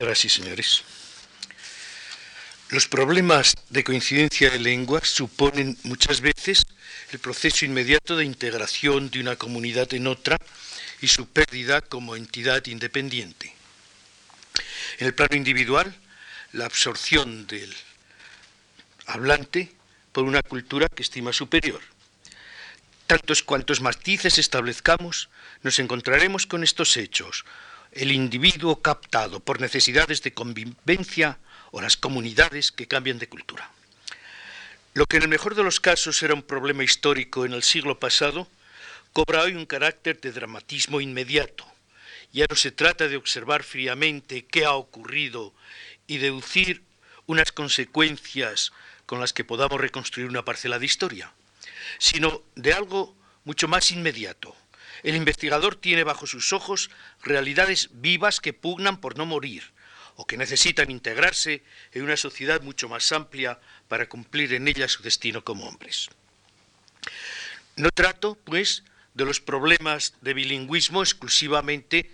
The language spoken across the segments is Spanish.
Señoras y señores, los problemas de coincidencia de lenguas suponen muchas veces el proceso inmediato de integración de una comunidad en otra y su pérdida como entidad independiente. En el plano individual, la absorción del hablante por una cultura que estima superior. Tantos cuantos matices establezcamos, nos encontraremos con estos hechos, el individuo captado por necesidades de convivencia o las comunidades que cambian de cultura. Lo que en el mejor de los casos era un problema histórico en el siglo pasado, cobra hoy un carácter de dramatismo inmediato. Ya no se trata de observar fríamente qué ha ocurrido y deducir unas consecuencias con las que podamos reconstruir una parcela de historia, sino de algo mucho más inmediato, el investigador tiene bajo sus ojos realidades vivas que pugnan por no morir o que necesitan integrarse en una sociedad mucho más amplia para cumplir en ella su destino como hombres. No trato, pues, de los problemas de bilingüismo exclusivamente,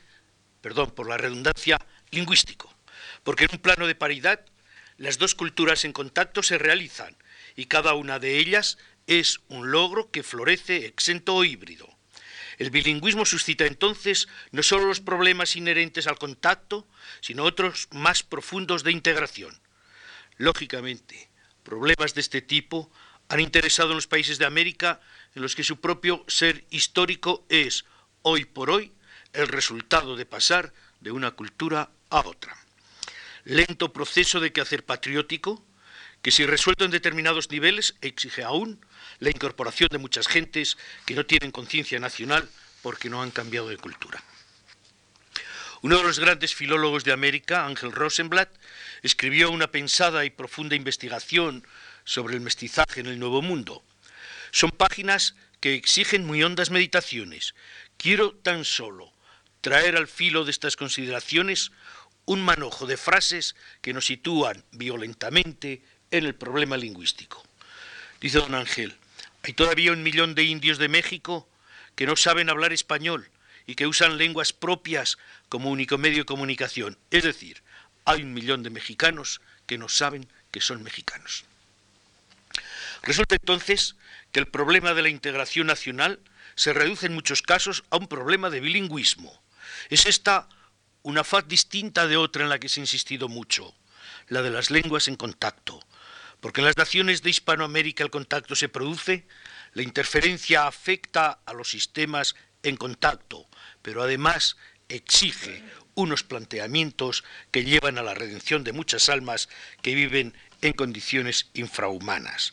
perdón por la redundancia, lingüístico, porque en un plano de paridad las dos culturas en contacto se realizan y cada una de ellas es un logro que florece exento o híbrido. El bilingüismo suscita entonces no solo los problemas inherentes al contacto, sino otros más profundos de integración. Lógicamente, problemas de este tipo han interesado en los países de América en los que su propio ser histórico es, hoy por hoy, el resultado de pasar de una cultura a otra. Lento proceso de quehacer patriótico, que si resuelto en determinados niveles exige aún la incorporación de muchas gentes que no tienen conciencia nacional porque no han cambiado de cultura. Uno de los grandes filólogos de América, Ángel Rosenblatt, escribió una pensada y profunda investigación sobre el mestizaje en el Nuevo Mundo. Son páginas que exigen muy hondas meditaciones. Quiero tan solo traer al filo de estas consideraciones un manojo de frases que nos sitúan violentamente en el problema lingüístico. Dice don Ángel, hay todavía un millón de indios de México que no saben hablar español y que usan lenguas propias como único medio de comunicación. Es decir, hay un millón de mexicanos que no saben que son mexicanos. Resulta entonces que el problema de la integración nacional se reduce en muchos casos a un problema de bilingüismo. Es esta una faz distinta de otra en la que se ha insistido mucho, la de las lenguas en contacto, porque en las naciones de Hispanoamérica el contacto se produce, la interferencia afecta a los sistemas en contacto, pero además exige unos planteamientos que llevan a la redención de muchas almas que viven en condiciones infrahumanas.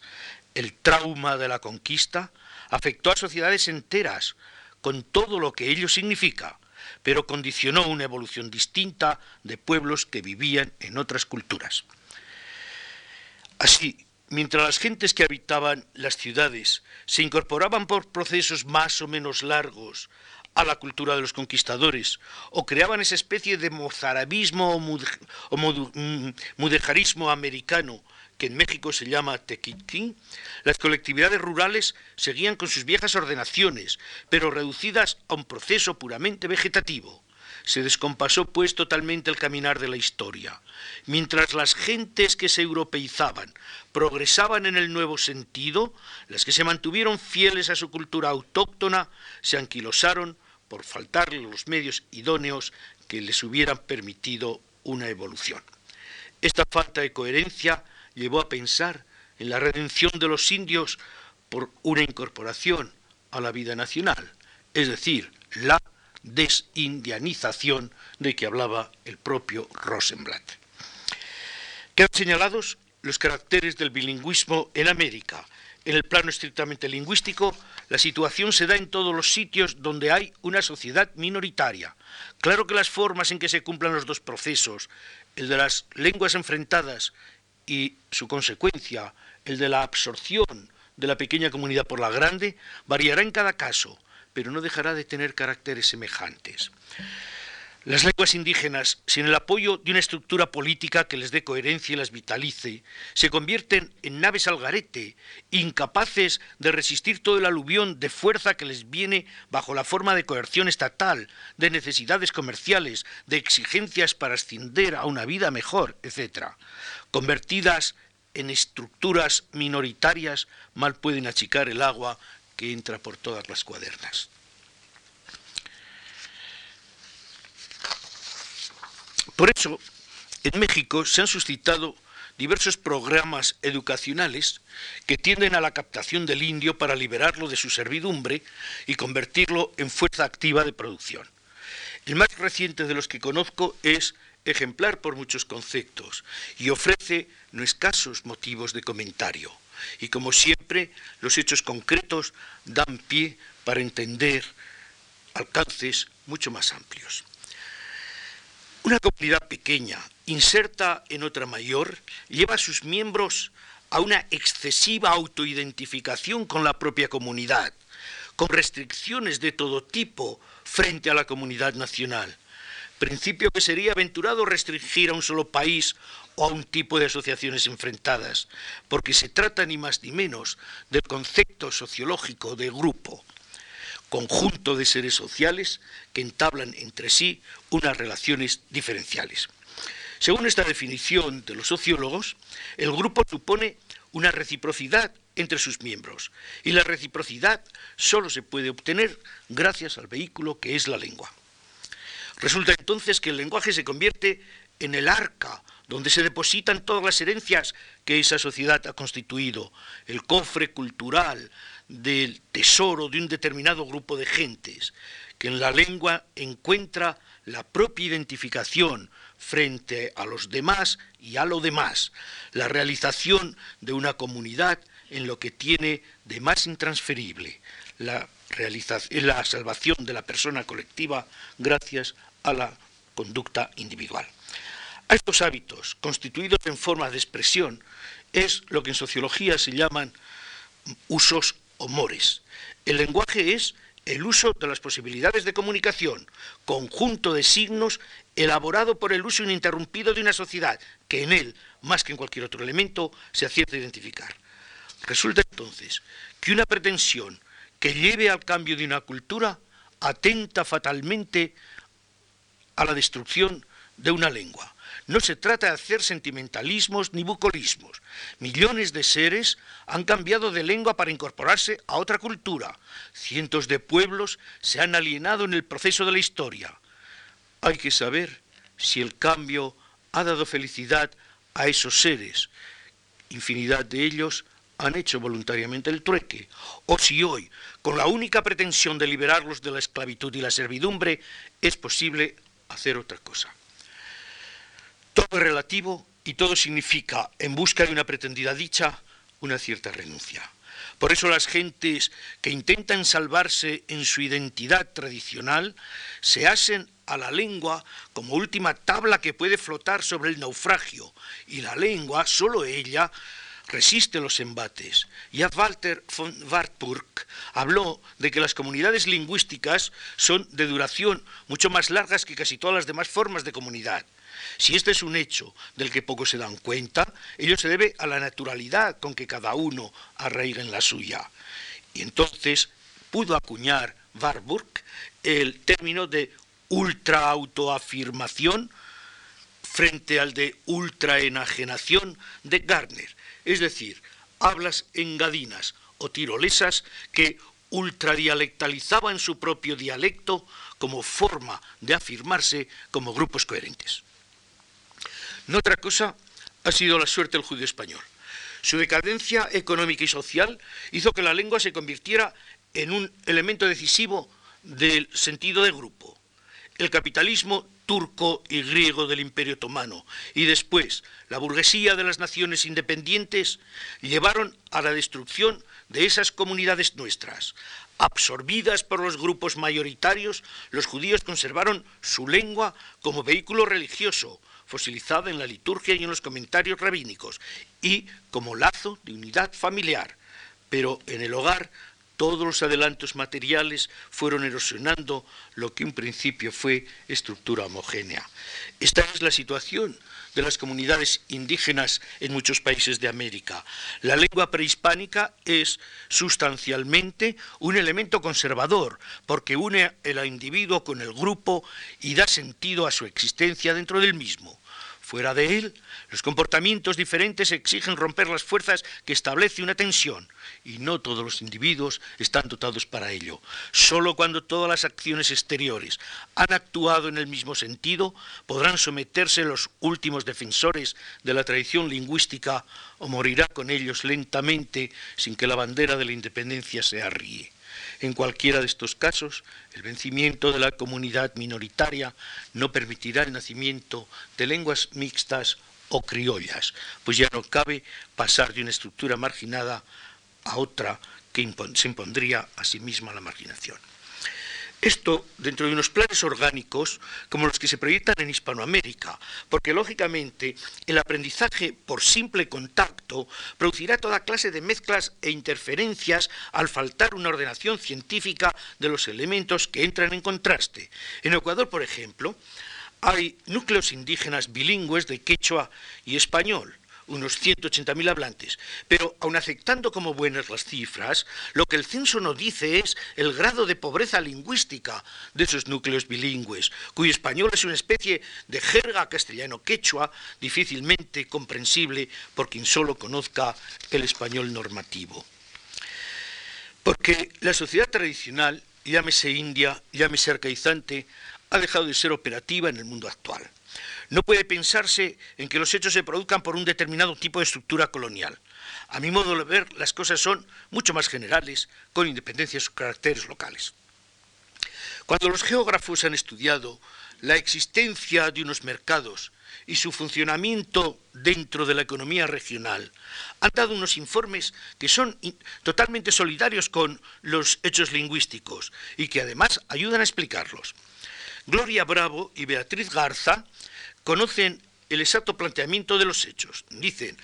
El trauma de la conquista afectó a sociedades enteras, con todo lo que ello significa, pero condicionó una evolución distinta de pueblos que vivían en otras culturas. Así, mientras las gentes que habitaban las ciudades se incorporaban por procesos más o menos largos a la cultura de los conquistadores, o creaban esa especie de mozarabismo o, mm, mudejarismo americano que en México se llama tequitín, las colectividades rurales seguían con sus viejas ordenaciones, pero reducidas a un proceso puramente vegetativo. Se descompasó pues totalmente el caminar de la historia. Mientras las gentes que se europeizaban progresaban en el nuevo sentido, las que se mantuvieron fieles a su cultura autóctona se anquilosaron por faltarle los medios idóneos que les hubieran permitido una evolución. Esta falta de coherencia llevó a pensar en la redención de los indios por una incorporación a la vida nacional, es decir, la desindianización de que hablaba el propio Rosenblatt. Quedan señalados los caracteres del bilingüismo en América. En el plano estrictamente lingüístico, la situación se da en todos los sitios donde hay una sociedad minoritaria. Claro que las formas en que se cumplan los dos procesos, el de las lenguas enfrentadas y su consecuencia, el de la absorción de la pequeña comunidad por la grande, variará en cada caso, pero no dejará de tener caracteres semejantes. Las lenguas indígenas, sin el apoyo de una estructura política que les dé coherencia y las vitalice, se convierten en naves al garete, incapaces de resistir todo el aluvión de fuerza que les viene bajo la forma de coerción estatal, de necesidades comerciales, de exigencias para ascender a una vida mejor, etc. Convertidas en estructuras minoritarias, mal pueden achicar el agua que entra por todas las cuadernas. Por eso, en México se han suscitado diversos programas educacionales que tienden a la captación del indio para liberarlo de su servidumbre y convertirlo en fuerza activa de producción. El más reciente de los que conozco es ejemplar por muchos conceptos y ofrece no escasos motivos de comentario. Y como siempre, los hechos concretos dan pie para entender alcances mucho más amplios. Una comunidad pequeña, inserta en otra mayor, lleva a sus miembros a una excesiva autoidentificación con la propia comunidad, con restricciones de todo tipo frente a la comunidad nacional. Principio que sería aventurado restringir a un solo país a un tipo de asociaciones enfrentadas, porque se trata ni más ni menos del concepto sociológico de grupo conjunto de seres sociales que entablan entre sí unas relaciones diferenciales. Según esta definición de los sociólogos, el grupo supone una reciprocidad entre sus miembros y la reciprocidad solo se puede obtener gracias al vehículo que es la lengua. Resulta entonces que el lenguaje se convierte en el arca donde se depositan todas las herencias que esa sociedad ha constituido, el cofre cultural, del tesoro de un determinado grupo de gentes, que en la lengua encuentra la propia identificación frente a los demás y a lo demás, la realización de una comunidad en lo que tiene de más intransferible, la, la salvación de la persona colectiva gracias a la conducta individual. A estos hábitos, constituidos en formas de expresión, es lo que en sociología se llaman usos mores. El lenguaje es el uso de las posibilidades de comunicación, conjunto de signos elaborado por el uso ininterrumpido de una sociedad que en él, más que en cualquier otro elemento, se acierta a identificar. Resulta entonces que una pretensión que lleve al cambio de una cultura atenta fatalmente a la destrucción de una lengua, no se trata de hacer sentimentalismos ni bucolismos. Millones de seres han cambiado de lengua para incorporarse a otra cultura. Cientos de pueblos se han alienado en el proceso de la historia. Hay que saber si el cambio ha dado felicidad a esos seres. Infinidad de ellos han hecho voluntariamente el trueque, o si hoy, con la única pretensión de liberarlos de la esclavitud y la servidumbre, es posible hacer otra cosa. Todo es relativo y todo significa, en busca de una pretendida dicha, una cierta renuncia. Por eso las gentes que intentan salvarse en su identidad tradicional se hacen a la lengua como última tabla que puede flotar sobre el naufragio, y la lengua, solo ella, resiste los embates. Ya Walter von Wartburg habló de que las comunidades lingüísticas son de duración mucho más largas que casi todas las demás formas de comunidad. Si este es un hecho del que pocos se dan cuenta, ello se debe a la naturalidad con que cada uno arraiga en la suya. Y entonces pudo acuñar Warburg el término de ultraautoafirmación frente al de ultraenajenación de Gardner, es decir, hablas engadinas o tirolesas que ultradialectalizaban su propio dialecto como forma de afirmarse como grupos coherentes. Otra cosa ha sido la suerte del judío español. Su decadencia económica y social hizo que la lengua se convirtiera en un elemento decisivo del sentido de grupo. El capitalismo turco y griego del Imperio Otomano y después la burguesía de las naciones independientes llevaron a la destrucción de esas comunidades nuestras. Absorbidas por los grupos mayoritarios, los judíos conservaron su lengua como vehículo religioso, fosilizada en la liturgia y en los comentarios rabínicos, y como lazo de unidad familiar. Pero en el hogar todos los adelantos materiales fueron erosionando lo que en principio fue estructura homogénea. Esta es la situación de las comunidades indígenas en muchos países de América. La lengua prehispánica es sustancialmente un elemento conservador porque une al individuo con el grupo y da sentido a su existencia dentro del mismo. Fuera de él, los comportamientos diferentes exigen romper las fuerzas que establece una tensión, y no todos los individuos están dotados para ello. Solo cuando todas las acciones exteriores han actuado en el mismo sentido, podrán someterse los últimos defensores de la tradición lingüística o morirá con ellos lentamente sin que la bandera de la independencia se arríe. En cualquiera de estos casos, el vencimiento de la comunidad minoritaria no permitirá el nacimiento de lenguas mixtas o criollas, pues ya no cabe pasar de una estructura marginada a otra que se impondría a sí misma la marginación. Esto dentro de unos planes orgánicos como los que se proyectan en Hispanoamérica, porque lógicamente el aprendizaje por simple contacto producirá toda clase de mezclas e interferencias al faltar una ordenación científica de los elementos que entran en contraste. En Ecuador, por ejemplo, hay núcleos indígenas bilingües de quechua y español, unos 180.000 hablantes, pero aun aceptando como buenas las cifras, lo que el censo no dice es el grado de pobreza lingüística de esos núcleos bilingües, cuyo español es una especie de jerga castellano-quechua difícilmente comprensible por quien solo conozca el español normativo. Porque la sociedad tradicional, llámese india, llámese arcaizante, ha dejado de ser operativa en el mundo actual. No puede pensarse en que los hechos se produzcan por un determinado tipo de estructura colonial. A mi modo de ver, las cosas son mucho más generales, con independencia de sus caracteres locales. Cuando los geógrafos han estudiado la existencia de unos mercados y su funcionamiento dentro de la economía regional, han dado unos informes que son totalmente solidarios con los hechos lingüísticos y que además ayudan a explicarlos. Gloria Bravo y Beatriz Garza conocen el exacto planteamiento de los hechos. Dicen,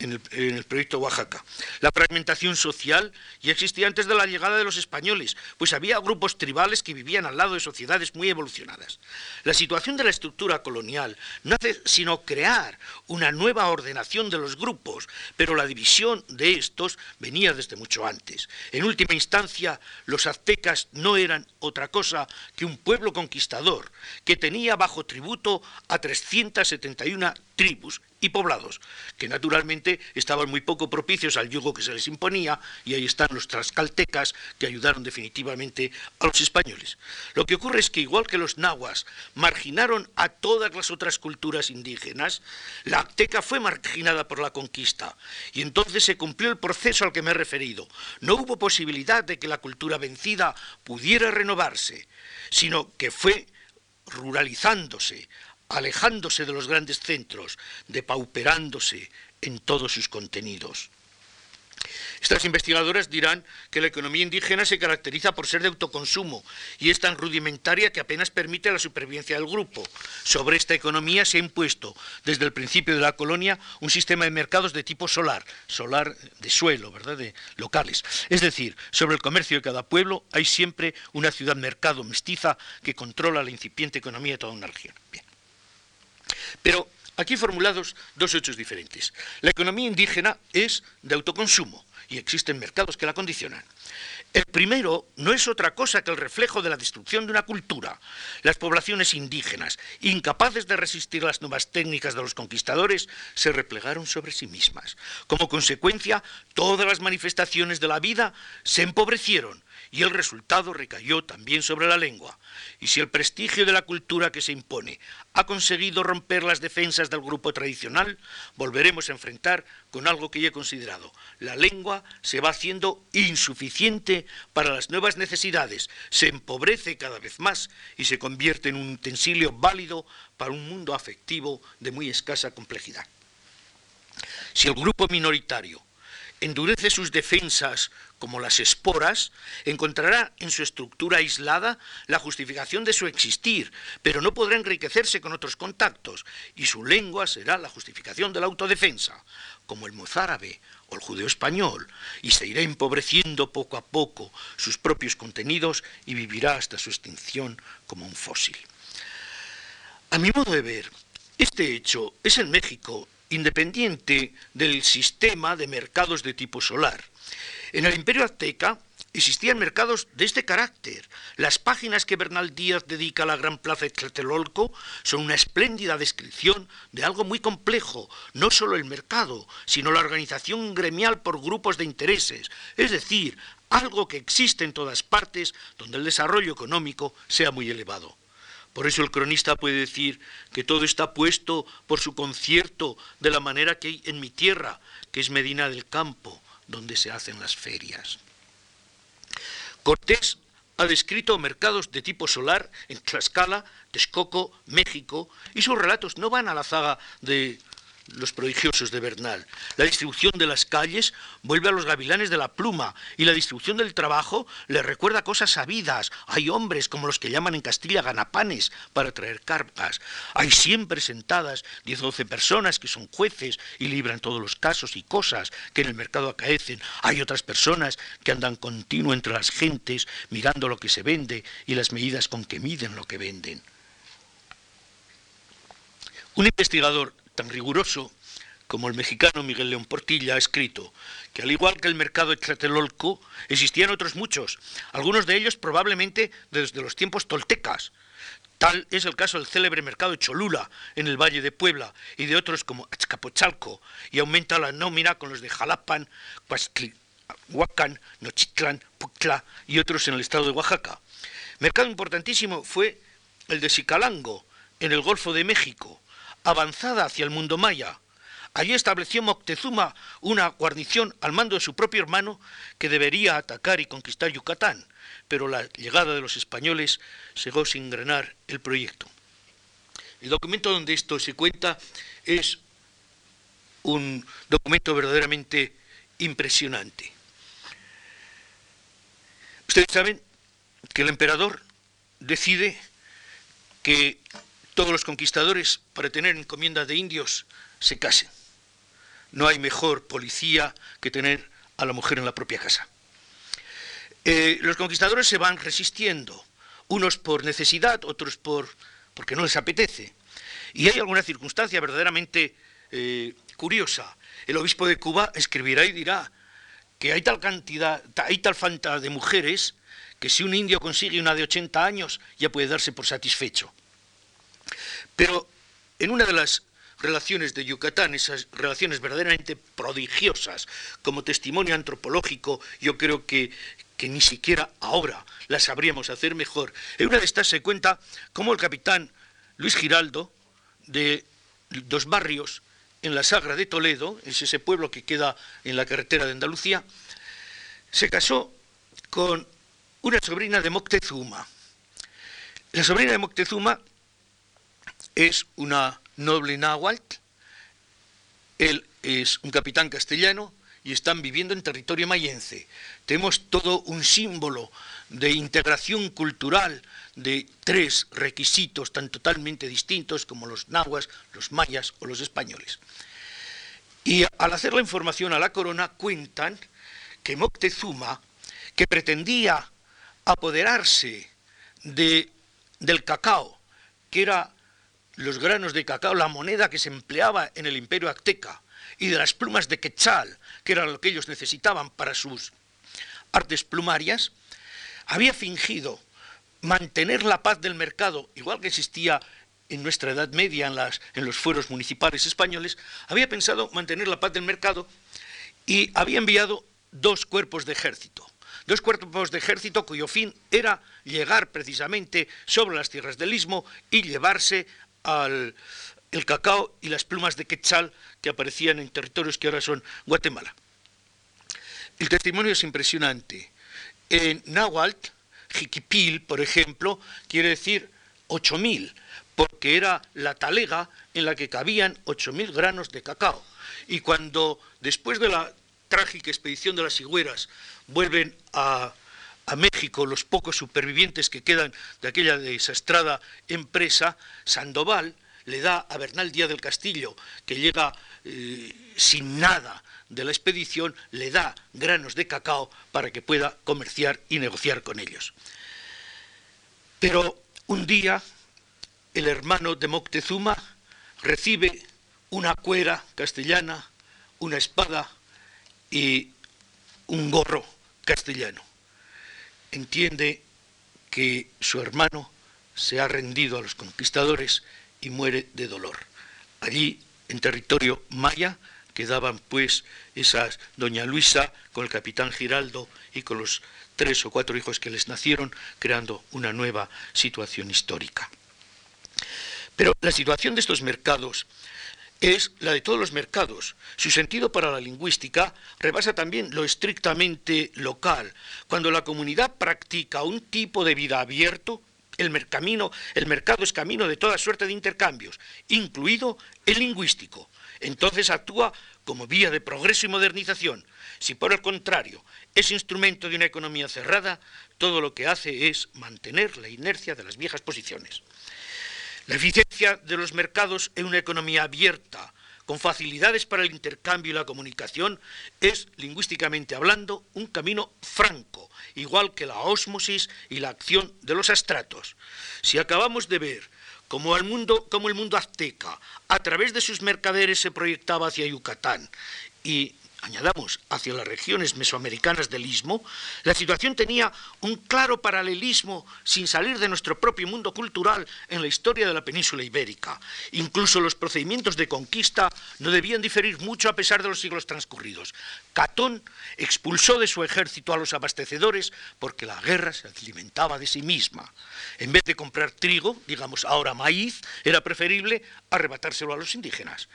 en el, proyecto Oaxaca. La fragmentación social ya existía antes de la llegada de los españoles, pues había grupos tribales que vivían al lado de sociedades muy evolucionadas. La situación de la estructura colonial no hace sino crear una nueva ordenación de los grupos, pero la división de estos venía desde mucho antes. En última instancia, los aztecas no eran otra cosa que un pueblo conquistador que tenía bajo tributo a 371 tribus y poblados, que naturalmente estaban muy poco propicios al yugo que se les imponía, y ahí están los trascaltecas que ayudaron definitivamente a los españoles. Lo que ocurre es que igual que los nahuas marginaron a todas las otras culturas indígenas, la azteca fue marginada por la conquista, y entonces se cumplió el proceso al que me he referido. No hubo posibilidad de que la cultura vencida pudiera renovarse, sino que fue ruralizándose, alejándose de los grandes centros, depauperándose en todos sus contenidos. Estas investigadoras dirán que la economía indígena se caracteriza por ser de autoconsumo y es tan rudimentaria que apenas permite la supervivencia del grupo. Sobre esta economía se ha impuesto desde el principio de la colonia un sistema de mercados de tipo solar, solar de suelo, ¿verdad? De locales. Es decir, sobre el comercio de cada pueblo hay siempre una ciudad-mercado mestiza que controla la incipiente economía de toda una región. Pero aquí formulados dos hechos diferentes. La economía indígena es de autoconsumo y existen mercados que la condicionan. El primero no es otra cosa que el reflejo de la destrucción de una cultura. Las poblaciones indígenas, incapaces de resistir las nuevas técnicas de los conquistadores, se replegaron sobre sí mismas. Como consecuencia, todas las manifestaciones de la vida se empobrecieron y el resultado recayó también sobre la lengua. Y si el prestigio de la cultura que se impone ha conseguido romper las defensas del grupo tradicional, volveremos a enfrentar con algo que ya he considerado. La lengua se va haciendo insuficiente para las nuevas necesidades, se empobrece cada vez más y se convierte en un utensilio válido para un mundo afectivo de muy escasa complejidad. Si el grupo minoritario endurece sus defensas como las esporas, encontrará en su estructura aislada la justificación de su existir, pero no podrá enriquecerse con otros contactos, y su lengua será la justificación de la autodefensa, como el mozárabe o el judeo español, y se irá empobreciendo poco a poco sus propios contenidos y vivirá hasta su extinción como un fósil. A mi modo de ver, este hecho es en México independiente del sistema de mercados de tipo solar. En el imperio azteca existían mercados de este carácter. Las páginas que Bernal Díaz dedica a la gran plaza de Tlatelolco son una espléndida descripción de algo muy complejo, no solo el mercado, sino la organización gremial por grupos de intereses, es decir, algo que existe en todas partes donde el desarrollo económico sea muy elevado. Por eso el cronista puede decir que todo está puesto por su concierto de la manera que hay en mi tierra, que es Medina del Campo, donde se hacen las ferias. Cortés ha descrito mercados de tipo solar en Tlaxcala, Texcoco, México, y sus relatos no van a la zaga de los prodigiosos de Bernal. La distribución de las calles vuelve a los gavilanes de la pluma y la distribución del trabajo le recuerda cosas sabidas. Hay hombres como los que llaman en Castilla ganapanes para traer carpas. Hay siempre sentadas 10 o 12 personas que son jueces y libran todos los casos y cosas que en el mercado acaecen. Hay otras personas que andan continuo entre las gentes mirando lo que se vende y las medidas con que miden lo que venden. Un investigador tan riguroso como el mexicano Miguel León Portilla ha escrito, que al igual que el mercado de Tlatelolco, existían otros muchos, algunos de ellos probablemente desde los tiempos toltecas. Tal es el caso del célebre mercado de Cholula, en el Valle de Puebla, y de otros como Azcapotzalco, y aumenta la nómina con los de Jalapan, Huacán, Nochitlán, Puctla y otros en el estado de Oaxaca. Mercado importantísimo fue el de Sicalango, en el Golfo de México, avanzada hacia el mundo maya. Allí estableció Moctezuma una guarnición al mando de su propio hermano que debería atacar y conquistar Yucatán, pero la llegada de los españoles cegó sin granar el proyecto. El documento donde esto se cuenta es un documento verdaderamente impresionante. Ustedes saben que el emperador decide que todos los conquistadores, para tener encomienda de indios, se casen. No hay mejor policía que tener a la mujer en la propia casa. Eh, los conquistadores se van resistiendo, unos por necesidad, otros por porque no les apetece. Y hay alguna circunstancia verdaderamente eh, curiosa. El obispo de Cuba escribirá y dirá que hay tal cantidad, hay tal falta de mujeres que si un indio consigue una de 80 años ya puede darse por satisfecho. Pero en una de las relaciones de Yucatán, esas relaciones verdaderamente prodigiosas, como testimonio antropológico, yo creo que, que ni siquiera ahora las sabríamos hacer mejor. En una de estas se cuenta cómo el capitán Luis Giraldo, de dos barrios en la Sagra de Toledo, es ese pueblo que queda en la carretera de Andalucía, se casó con una sobrina de Moctezuma. La sobrina de Moctezuma es una noble náhuatl, él es un capitán castellano y están viviendo en territorio mayense. Tenemos todo un símbolo de integración cultural de tres requisitos tan totalmente distintos como los nahuas, los mayas o los españoles. Y al hacer la información a la corona cuentan que Moctezuma, que pretendía apoderarse de, del cacao, que era los granos de cacao, la moneda que se empleaba en el imperio azteca, y de las plumas de quetzal, que era lo que ellos necesitaban para sus artes plumarias, había fingido mantener la paz del mercado, igual que existía en nuestra Edad Media en, en los fueros municipales españoles, había pensado mantener la paz del mercado y había enviado dos cuerpos de ejército. Dos cuerpos de ejército cuyo fin era llegar precisamente sobre las tierras del istmo y llevarse al el cacao y las plumas de quetzal que aparecían en territorios que ahora son Guatemala. El testimonio es impresionante. En náhuatl, jiquipil, por ejemplo, quiere decir 8.000, porque era la talega en la que cabían 8.000 granos de cacao. Y cuando, después de la trágica expedición de las higueras vuelven a, a México los pocos supervivientes que quedan de aquella desastrada empresa, Sandoval le da a Bernal Díaz del Castillo, que llega eh, sin nada de la expedición, le da granos de cacao para que pueda comerciar y negociar con ellos. Pero un día el hermano de Moctezuma recibe una cuera castellana, una espada y un gorro castellano. Entiende que su hermano se ha rendido a los conquistadores y muere de dolor. Allí, en territorio maya, quedaban pues esas doña Luisa con el capitán Giraldo y con los tres o cuatro hijos que les nacieron, creando una nueva situación histórica. Pero la situación de estos mercados es la de todos los mercados. Su sentido para la lingüística rebasa también lo estrictamente local. Cuando la comunidad practica un tipo de vida abierto, el, el mercado es camino de toda suerte de intercambios, incluido el lingüístico. Entonces actúa como vía de progreso y modernización. Si por el contrario es instrumento de una economía cerrada, todo lo que hace es mantener la inercia de las viejas posiciones. La eficiencia de los mercados en una economía abierta, con facilidades para el intercambio y la comunicación, es, lingüísticamente hablando, un camino franco, igual que la ósmosis y la acción de los astratos. Si acabamos de ver cómo el mundo, cómo el mundo azteca, a través de sus mercaderes, se proyectaba hacia Yucatán y añadamos, hacia las regiones mesoamericanas del istmo, la situación tenía un claro paralelismo sin salir de nuestro propio mundo cultural en la historia de la península ibérica. Incluso los procedimientos de conquista no debían diferir mucho a pesar de los siglos transcurridos. Catón expulsó de su ejército a los abastecedores porque la guerra se alimentaba de sí misma. En vez de comprar trigo, digamos ahora maíz, era preferible arrebatárselo a los indígenas.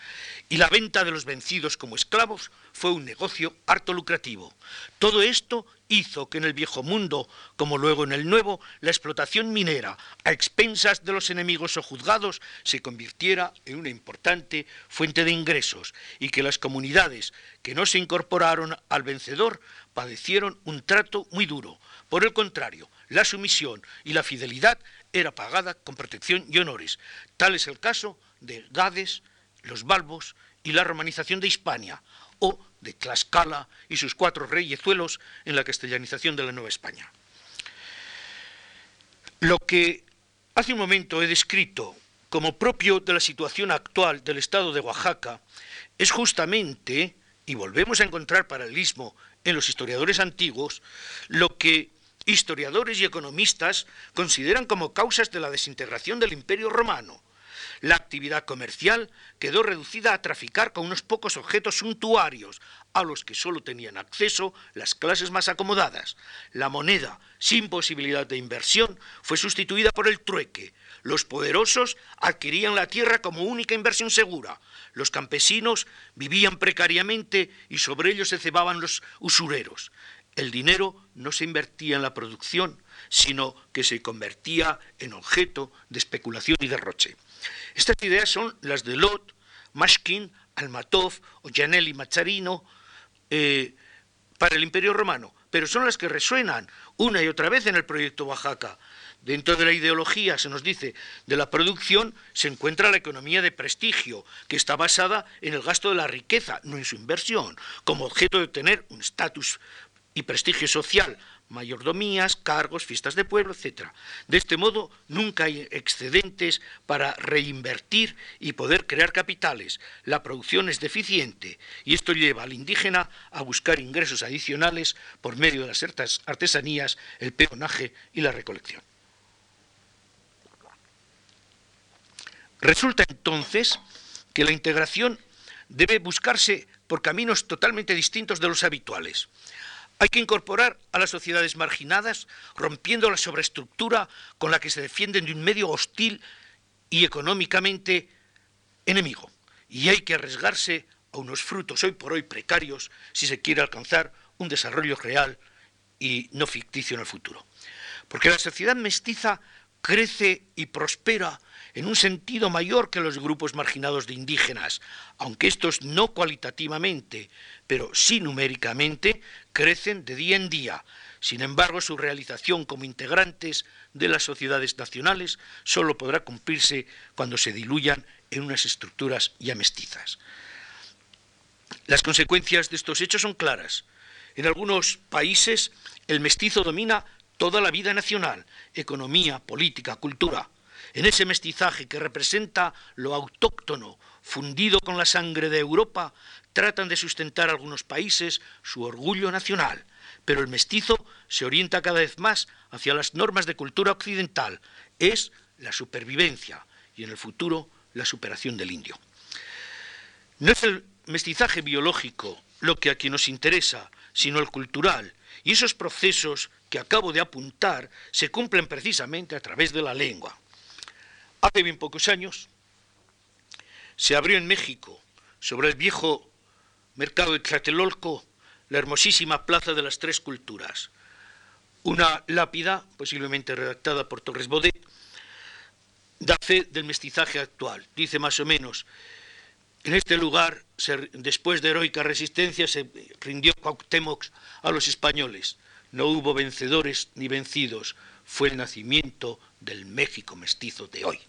Y la venta de los vencidos como esclavos fue un negocio harto lucrativo. Todo esto hizo que en el viejo mundo, como luego en el nuevo, la explotación minera, a expensas de los enemigos o juzgados, se convirtiera en una importante fuente de ingresos y que las comunidades que no se incorporaron al vencedor padecieron un trato muy duro. Por el contrario, la sumisión y la fidelidad era pagada con protección y honores. Tal es el caso de Gades, los Balbos y la romanización de Hispania, o de Tlaxcala y sus cuatro reyezuelos en la castellanización de la Nueva España. Lo que hace un momento he descrito como propio de la situación actual del estado de Oaxaca es justamente, y volvemos a encontrar paralelismo en los historiadores antiguos, lo que historiadores y economistas consideran como causas de la desintegración del imperio romano, la actividad comercial quedó reducida a traficar con unos pocos objetos suntuarios, a los que solo tenían acceso las clases más acomodadas. La moneda, sin posibilidad de inversión, fue sustituida por el trueque. Los poderosos adquirían la tierra como única inversión segura. Los campesinos vivían precariamente y sobre ellos se cebaban los usureros. El dinero no se invertía en la producción, sino que se convertía en objeto de especulación y derroche. Estas ideas son las de Lot, Mashkin, Almatov, Janelli Macharino eh, para el Imperio Romano, pero son las que resuenan una y otra vez en el proyecto Oaxaca. Dentro de la ideología, se nos dice, de la producción se encuentra la economía de prestigio, que está basada en el gasto de la riqueza, no en su inversión, como objeto de tener un estatus y prestigio social mayordomías, cargos, fiestas de pueblo, etc. De este modo, nunca hay excedentes para reinvertir y poder crear capitales. La producción es deficiente y esto lleva al indígena a buscar ingresos adicionales por medio de las artesanías, el peonaje y la recolección. Resulta entonces que la integración debe buscarse por caminos totalmente distintos de los habituales. Hay que incorporar a las sociedades marginadas, rompiendo la sobreestructura con la que se defienden de un medio hostil y económicamente enemigo. Y hay que arriesgarse a unos frutos hoy por hoy precarios si se quiere alcanzar un desarrollo real y no ficticio en el futuro. Porque la sociedad mestiza crece y prospera en un sentido mayor que los grupos marginados de indígenas, aunque estos no cualitativamente, pero sí numéricamente, crecen de día en día. Sin embargo, su realización como integrantes de las sociedades nacionales solo podrá cumplirse cuando se diluyan en unas estructuras ya mestizas. Las consecuencias de estos hechos son claras. En algunos países el mestizo domina toda la vida nacional, economía, política, cultura. En ese mestizaje que representa lo autóctono, fundido con la sangre de Europa, tratan de sustentar algunos países su orgullo nacional, pero el mestizo se orienta cada vez más hacia las normas de cultura occidental. Es la supervivencia y en el futuro la superación del indio. No es el mestizaje biológico lo que aquí nos interesa, sino el cultural, y esos procesos que acabo de apuntar se cumplen precisamente a través de la lengua. Hace bien pocos años se abrió en México, sobre el viejo mercado de Tlatelolco, la hermosísima Plaza de las Tres Culturas. Una lápida, posiblemente redactada por Torres Bodet, da fe del mestizaje actual. Dice más o menos, en este lugar, después de heroica resistencia, se rindió Cuauhtémoc a los españoles. No hubo vencedores ni vencidos. Fue el nacimiento del México mestizo de hoy.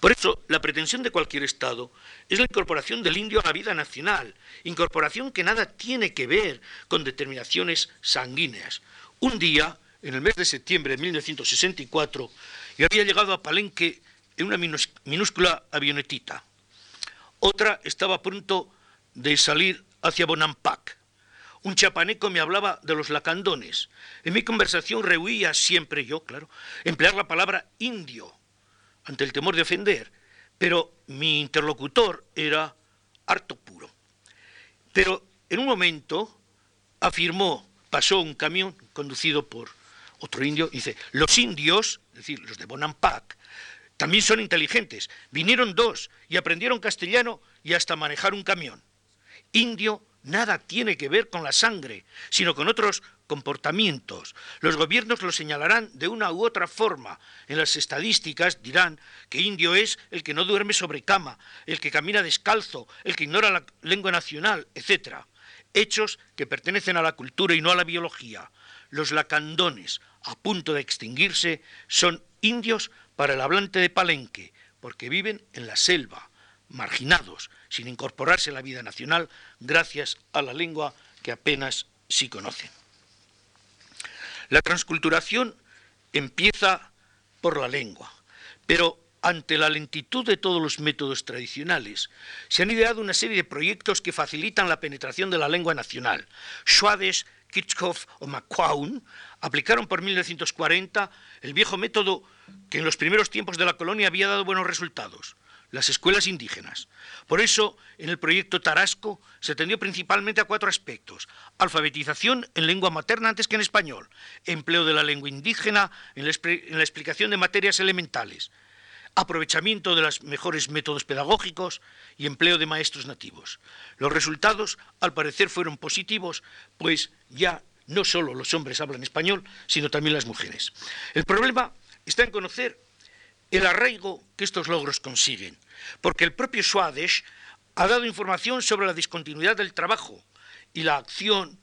Por eso, la pretensión de cualquier Estado es la incorporación del indio a la vida nacional, incorporación que nada tiene que ver con determinaciones sanguíneas. Un día, en el mes de septiembre de 1964, yo había llegado a Palenque en una minúscula avionetita. Otra estaba a punto de salir hacia Bonampak. Un chapaneco me hablaba de los lacandones. En mi conversación rehuía siempre yo, claro, emplear la palabra indio ante el temor de ofender, pero mi interlocutor era harto puro. Pero en un momento afirmó, pasó un camión conducido por otro indio, dice, los indios, es decir, los de Bonampak, también son inteligentes. Vinieron dos y aprendieron castellano y hasta manejar un camión. Indio nada tiene que ver con la sangre, sino con otros comportamientos. Los gobiernos lo señalarán de una u otra forma. En las estadísticas dirán que indio es el que no duerme sobre cama, el que camina descalzo, el que ignora la lengua nacional, etc. Hechos que pertenecen a la cultura y no a la biología. Los lacandones, a punto de extinguirse, son indios para el hablante de Palenque, porque viven en la selva, marginados, sin incorporarse a la vida nacional, gracias a la lengua que apenas sí conocen. La transculturación empieza por la lengua, pero ante la lentitud de todos los métodos tradicionales, se han ideado una serie de proyectos que facilitan la penetración de la lengua nacional. Schwades, Kitschhoff o McQuown aplicaron por 1940 el viejo método que en los primeros tiempos de la colonia había dado buenos resultados, las escuelas indígenas. Por eso, en el proyecto Tarasco se atendió principalmente a cuatro aspectos. Alfabetización en lengua materna antes que en español, empleo de la lengua indígena en la, explicación de materias elementales, aprovechamiento de los mejores métodos pedagógicos y empleo de maestros nativos. Los resultados, al parecer, fueron positivos, pues ya no solo los hombres hablan español, sino también las mujeres. El problema está en conocer el arraigo que estos logros consiguen, porque el propio Swadesh ha dado información sobre la discontinuidad del trabajo y la acción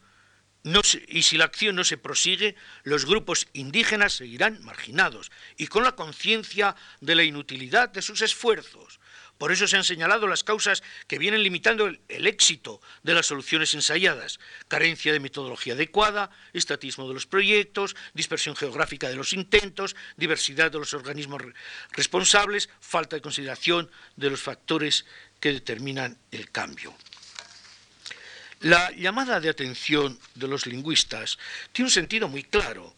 y si la acción no se prosigue, los grupos indígenas seguirán marginados y con la conciencia de la inutilidad de sus esfuerzos. Por eso se han señalado las causas que vienen limitando el, éxito de las soluciones ensayadas. Carencia de metodología adecuada, estatismo de los proyectos, dispersión geográfica de los intentos, diversidad de los organismos responsables, falta de consideración de los factores que determinan el cambio. La llamada de atención de los lingüistas tiene un sentido muy claro,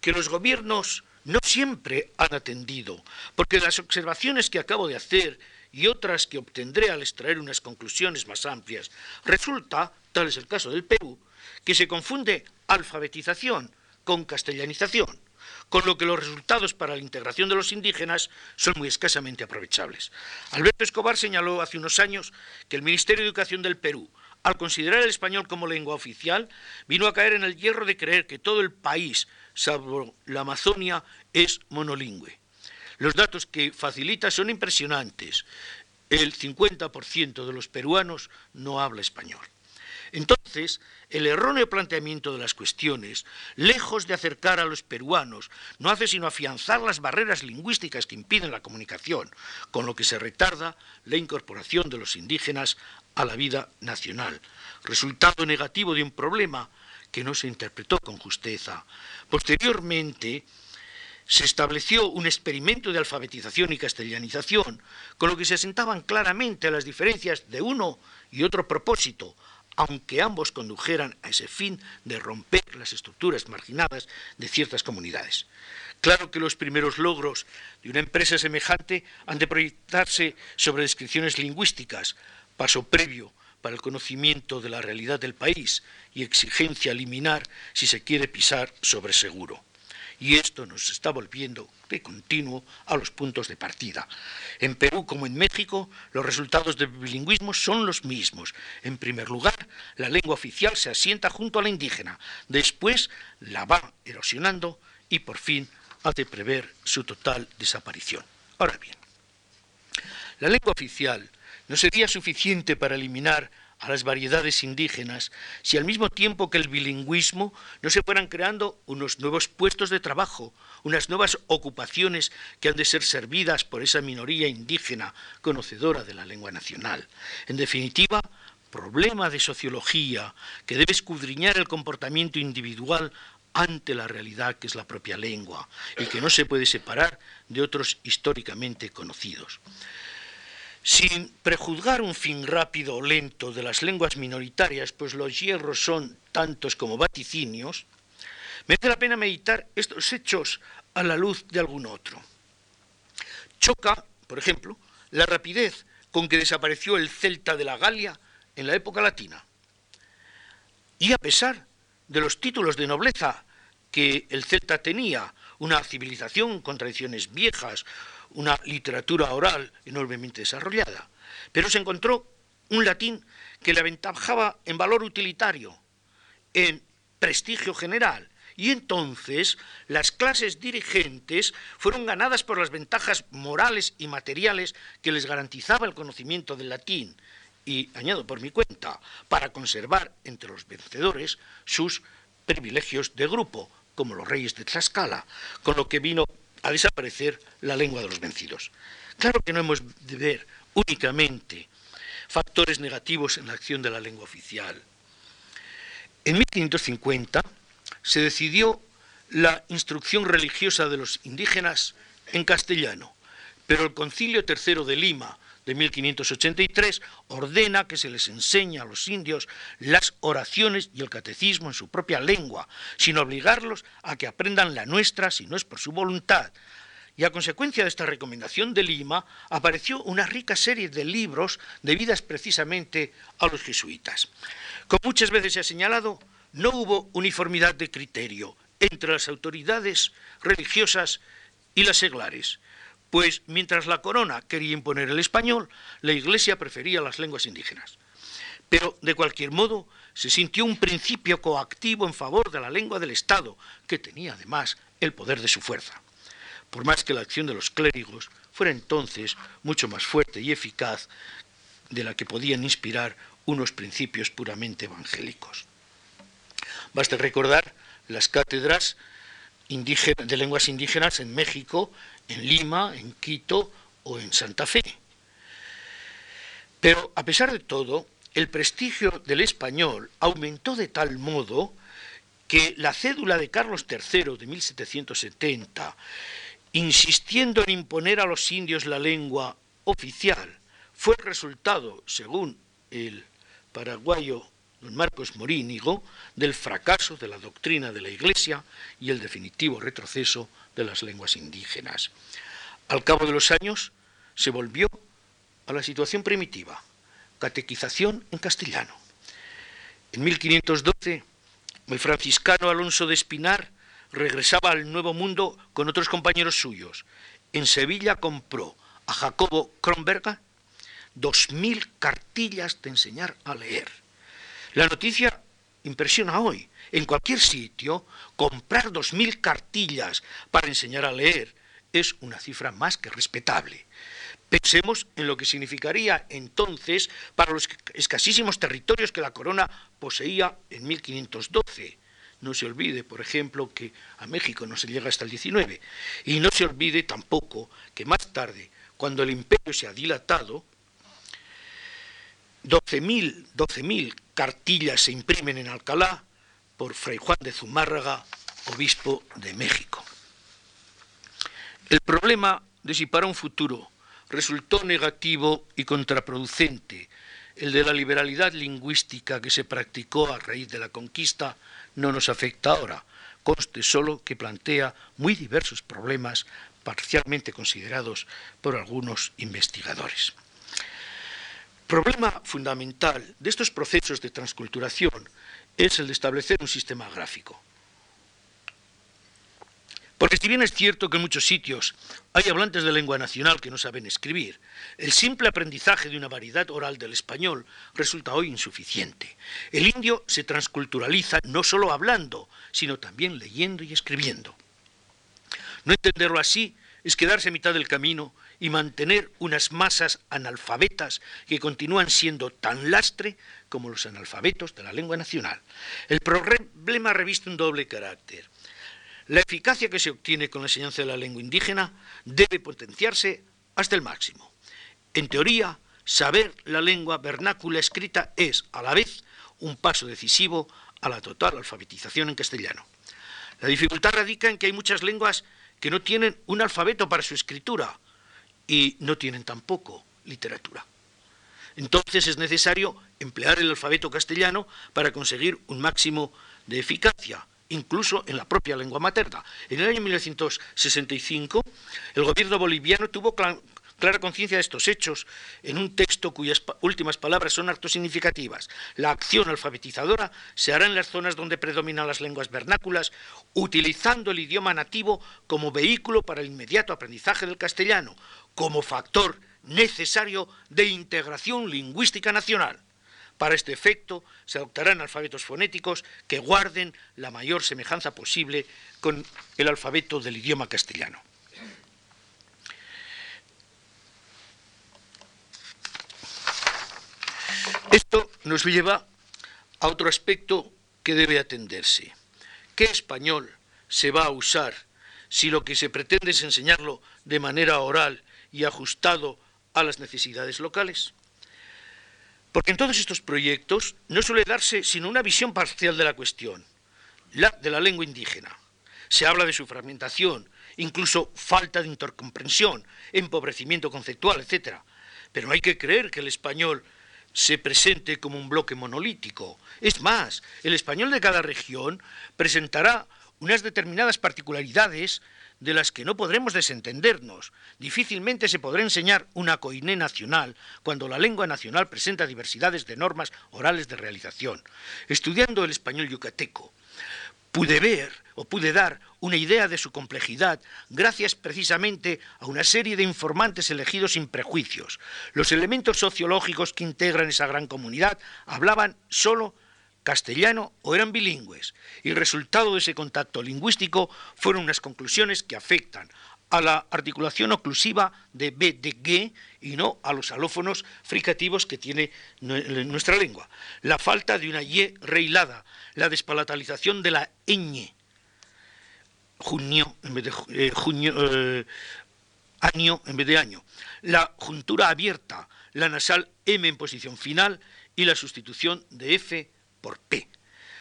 que los gobiernos no siempre han atendido, porque las observaciones que acabo de hacer y otras que obtendré al extraer unas conclusiones más amplias, resulta, tal es el caso del Perú, que se confunde alfabetización con castellanización, con lo que los resultados para la integración de los indígenas son muy escasamente aprovechables. Alberto Escobar señaló hace unos años que el Ministerio de Educación del Perú, al considerar el español como lengua oficial, vino a caer en el hierro de creer que todo el país, salvo la Amazonia, es monolingüe. Los datos que facilita son impresionantes. El 50% de los peruanos no habla español. Entonces, el erróneo planteamiento de las cuestiones, lejos de acercar a los peruanos, no hace sino afianzar las barreras lingüísticas que impiden la comunicación, con lo que se retarda la incorporación de los indígenas a la vida nacional, resultado negativo de un problema que no se interpretó con justeza. Posteriormente, se estableció un experimento de alfabetización y castellanización, con lo que se asentaban claramente las diferencias de uno y otro propósito, aunque ambos condujeran a ese fin de romper las estructuras marginadas de ciertas comunidades. Claro que los primeros logros de una empresa semejante han de proyectarse sobre descripciones lingüísticas, paso previo para el conocimiento de la realidad del país y exigencia liminar si se quiere pisar sobre seguro y esto nos está volviendo de continuo a los puntos de partida. En Perú como en México, los resultados del bilingüismo son los mismos. En primer lugar, la lengua oficial se asienta junto a la indígena, después la va erosionando y por fin hace prever su total desaparición. Ahora bien, la lengua oficial no sería suficiente para eliminar a las variedades indígenas si al mismo tiempo que el bilingüismo no se fueran creando unos nuevos puestos de trabajo, unas nuevas ocupaciones que han de ser servidas por esa minoría indígena conocedora de la lengua nacional. En definitiva, problema de sociología que debe escudriñar el comportamiento individual ante la realidad que es la propia lengua y que no se puede separar de otros históricamente conocidos. Sin prejuzgar un fin rápido o lento de las lenguas minoritarias, pues los hierros son tantos como vaticinios, merece la pena meditar estos hechos a la luz de algún otro. Choca, por ejemplo, la rapidez con que desapareció el celta de la Galia en la época latina. Y a pesar de los títulos de nobleza que el celta tenía, una civilización con tradiciones viejas, una literatura oral enormemente desarrollada, pero se encontró un latín que le aventajaba en valor utilitario, en prestigio general, y entonces las clases dirigentes fueron ganadas por las ventajas morales y materiales que les garantizaba el conocimiento del latín, y, añado por mi cuenta, para conservar entre los vencedores sus privilegios de grupo, como los reyes de Tlaxcala, con lo que vino a desaparecer la lengua de los vencidos. Claro que no hemos de ver únicamente factores negativos en la acción de la lengua oficial. En 1550 se decidió la instrucción religiosa de los indígenas en castellano, pero el Concilio III de Lima de 1583 ordena que se les enseñe a los indios las oraciones y el catecismo en su propia lengua, sin obligarlos a que aprendan la nuestra si no es por su voluntad. Y a consecuencia de esta recomendación de Lima, apareció una rica serie de libros debidas precisamente a los jesuitas. Como muchas veces se ha señalado, no hubo uniformidad de criterio entre las autoridades religiosas y las seglares pues mientras la corona quería imponer el español, la Iglesia prefería las lenguas indígenas. Pero, de cualquier modo, se sintió un principio coactivo en favor de la lengua del Estado, que tenía además el poder de su fuerza. Por más que la acción de los clérigos fuera entonces mucho más fuerte y eficaz de la que podían inspirar unos principios puramente evangélicos. Basta recordar las cátedras de lenguas indígenas en México en Lima, en Quito o en Santa Fe. Pero a pesar de todo, el prestigio del español aumentó de tal modo que la cédula de Carlos III de 1770, insistiendo en imponer a los indios la lengua oficial, fue el resultado, según el paraguayo don Marcos Morínigo, del fracaso de la doctrina de la Iglesia y el definitivo retroceso de las lenguas indígenas. Al cabo de los años se volvió a la situación primitiva, catequización en castellano. En 1512, el franciscano Alonso de Espinar regresaba al Nuevo Mundo con otros compañeros suyos. En Sevilla compró a Jacobo Kronberga dos mil cartillas de enseñar a leer. La noticia impresiona hoy. En cualquier sitio, comprar 2.000 cartillas para enseñar a leer es una cifra más que respetable. Pensemos en lo que significaría entonces para los escasísimos territorios que la corona poseía en 1512. No se olvide, por ejemplo, que a México no se llega hasta el 19. Y no se olvide tampoco que más tarde, cuando el imperio se ha dilatado, 12.000 12 cartillas se imprimen en Alcalá por Fray Juan de Zumárraga, obispo de México. El problema de si para un futuro resultó negativo y contraproducente. El de la liberalidad lingüística que se practicó a raíz de la conquista no nos afecta ahora. Conste solo que plantea muy diversos problemas parcialmente considerados por algunos investigadores. Problema fundamental de estos procesos de transculturación es el de establecer un sistema gráfico. Porque si bien es cierto que en muchos sitios hay hablantes de lengua nacional que no saben escribir, el simple aprendizaje de una variedad oral del español resulta hoy insuficiente. El indio se transculturaliza no solo hablando, sino también leyendo y escribiendo. No entenderlo así es quedarse a mitad del camino y mantener unas masas analfabetas que continúan siendo tan lastre como los analfabetos de la lengua nacional. El problema reviste un doble carácter. La eficacia que se obtiene con la enseñanza de la lengua indígena debe potenciarse hasta el máximo. En teoría, saber la lengua vernácula escrita es, a la vez, un paso decisivo a la total alfabetización en castellano. La dificultad radica en que hay muchas lenguas que no tienen un alfabeto para su escritura y no tienen tampoco literatura. Entonces es necesario emplear el alfabeto castellano para conseguir un máximo de eficacia incluso en la propia lengua materna. En el año 1965, el gobierno boliviano tuvo clara conciencia de estos hechos en un texto cuyas últimas palabras son harto significativas. La acción alfabetizadora se hará en las zonas donde predominan las lenguas vernáculas, utilizando el idioma nativo como vehículo para el inmediato aprendizaje del castellano, como factor necesario de integración lingüística nacional. Para este efecto se adoptarán alfabetos fonéticos que guarden la mayor semejanza posible con el alfabeto del idioma castellano. Esto nos lleva a otro aspecto que debe atenderse. ¿Qué español se va a usar si lo que se pretende es enseñarlo de manera oral y ajustado a las necesidades locales? Porque en todos estos proyectos no suele darse sino una visión parcial de la cuestión, la de la lengua indígena. Se habla de su fragmentación, incluso falta de intercomprensión, empobrecimiento conceptual, etc. Pero no hay que creer que el español se presente como un bloque monolítico. Es más, el español de cada región presentará unas determinadas particularidades de las que no podremos desentendernos. Difícilmente se podrá enseñar una coiné nacional cuando la lengua nacional presenta diversidades de normas orales de realización. Estudiando el español yucateco, pude ver o pude dar una idea de su complejidad gracias precisamente a una serie de informantes elegidos sin prejuicios. Los elementos sociológicos que integran esa gran comunidad hablaban solo castellano o eran bilingües. Y el resultado de ese contacto lingüístico fueron unas conclusiones que afectan a la articulación oclusiva de B de G y no a los alófonos fricativos que tiene nuestra lengua. La falta de una Y reilada, la despalatalización de la ñ, junio en vez de eh, junio, eh, año en vez de año, la juntura abierta, la nasal M en posición final y la sustitución de F por P.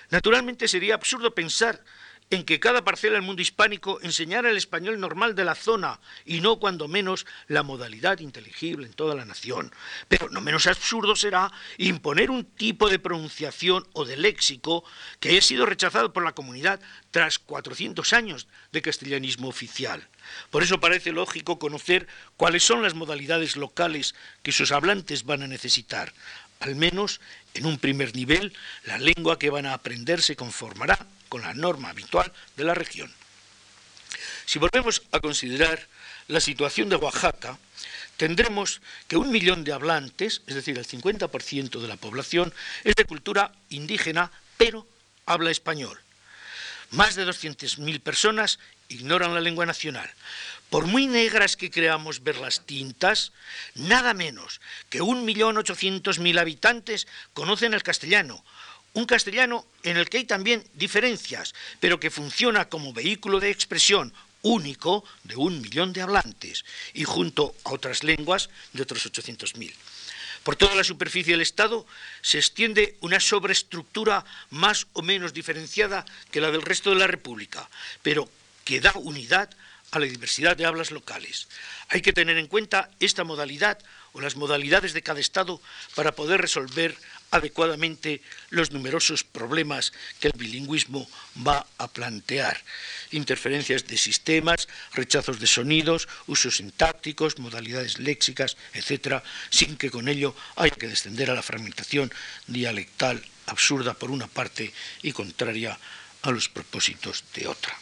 Naturalmente sería absurdo pensar en que cada parcela del mundo hispánico enseñara el español normal de la zona y no cuando menos la modalidad inteligible en toda la nación. Pero no menos absurdo será imponer un tipo de pronunciación o de léxico que haya sido rechazado por la comunidad tras 400 años de castellanismo oficial. Por eso parece lógico conocer cuáles son las modalidades locales que sus hablantes van a necesitar. Al menos en un primer nivel, la lengua que van a aprender se conformará con la norma habitual de la región. Si volvemos a considerar la situación de Oaxaca, tendremos que un millón de hablantes, es decir, el 50% de la población, es de cultura indígena, pero habla español. Más de 200.000 personas ignoran la lengua nacional. Por muy negras que creamos ver las tintas, nada menos que 1.800.000 habitantes conocen el castellano, un castellano en el que hay también diferencias, pero que funciona como vehículo de expresión único de un millón de hablantes y junto a otras lenguas de otros 800.000. Por toda la superficie del Estado se extiende una sobreestructura más o menos diferenciada que la del resto de la República, pero que da unidad a la diversidad de hablas locales. Hay que tener en cuenta esta modalidad o las modalidades de cada Estado para poder resolver adecuadamente los numerosos problemas que el bilingüismo va a plantear. Interferencias de sistemas, rechazos de sonidos, usos sintácticos, modalidades léxicas, etc., sin que con ello haya que descender a la fragmentación dialectal absurda por una parte y contraria a los propósitos de otra.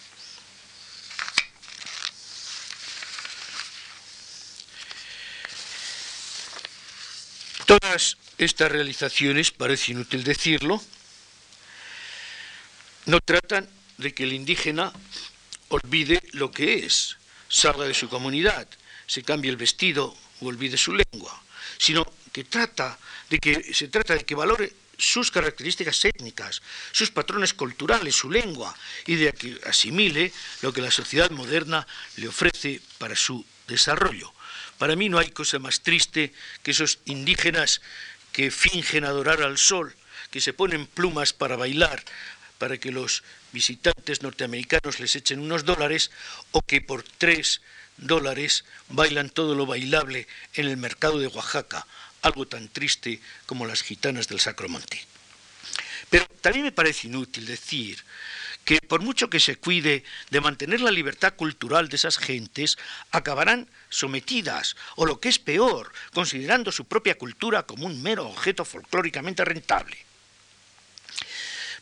Todas estas realizaciones, parece inútil decirlo, no tratan de que el indígena olvide lo que es, salga de su comunidad, se cambie el vestido o olvide su lengua, sino que trata de que se trata de que valore sus características étnicas, sus patrones culturales, su lengua, y de que asimile lo que la sociedad moderna le ofrece para su desarrollo. Para mí no hay cosa más triste que esos indígenas que fingen adorar al sol, que se ponen plumas para bailar, para que los visitantes norteamericanos les echen unos dólares, o que por tres dólares bailan todo lo bailable en el mercado de Oaxaca, algo tan triste como las gitanas del Sacromonte. Pero también me parece inútil decir que por mucho que se cuide de mantener la libertad cultural de esas gentes, acabarán sometidas, o lo que es peor, considerando su propia cultura como un mero objeto folclóricamente rentable.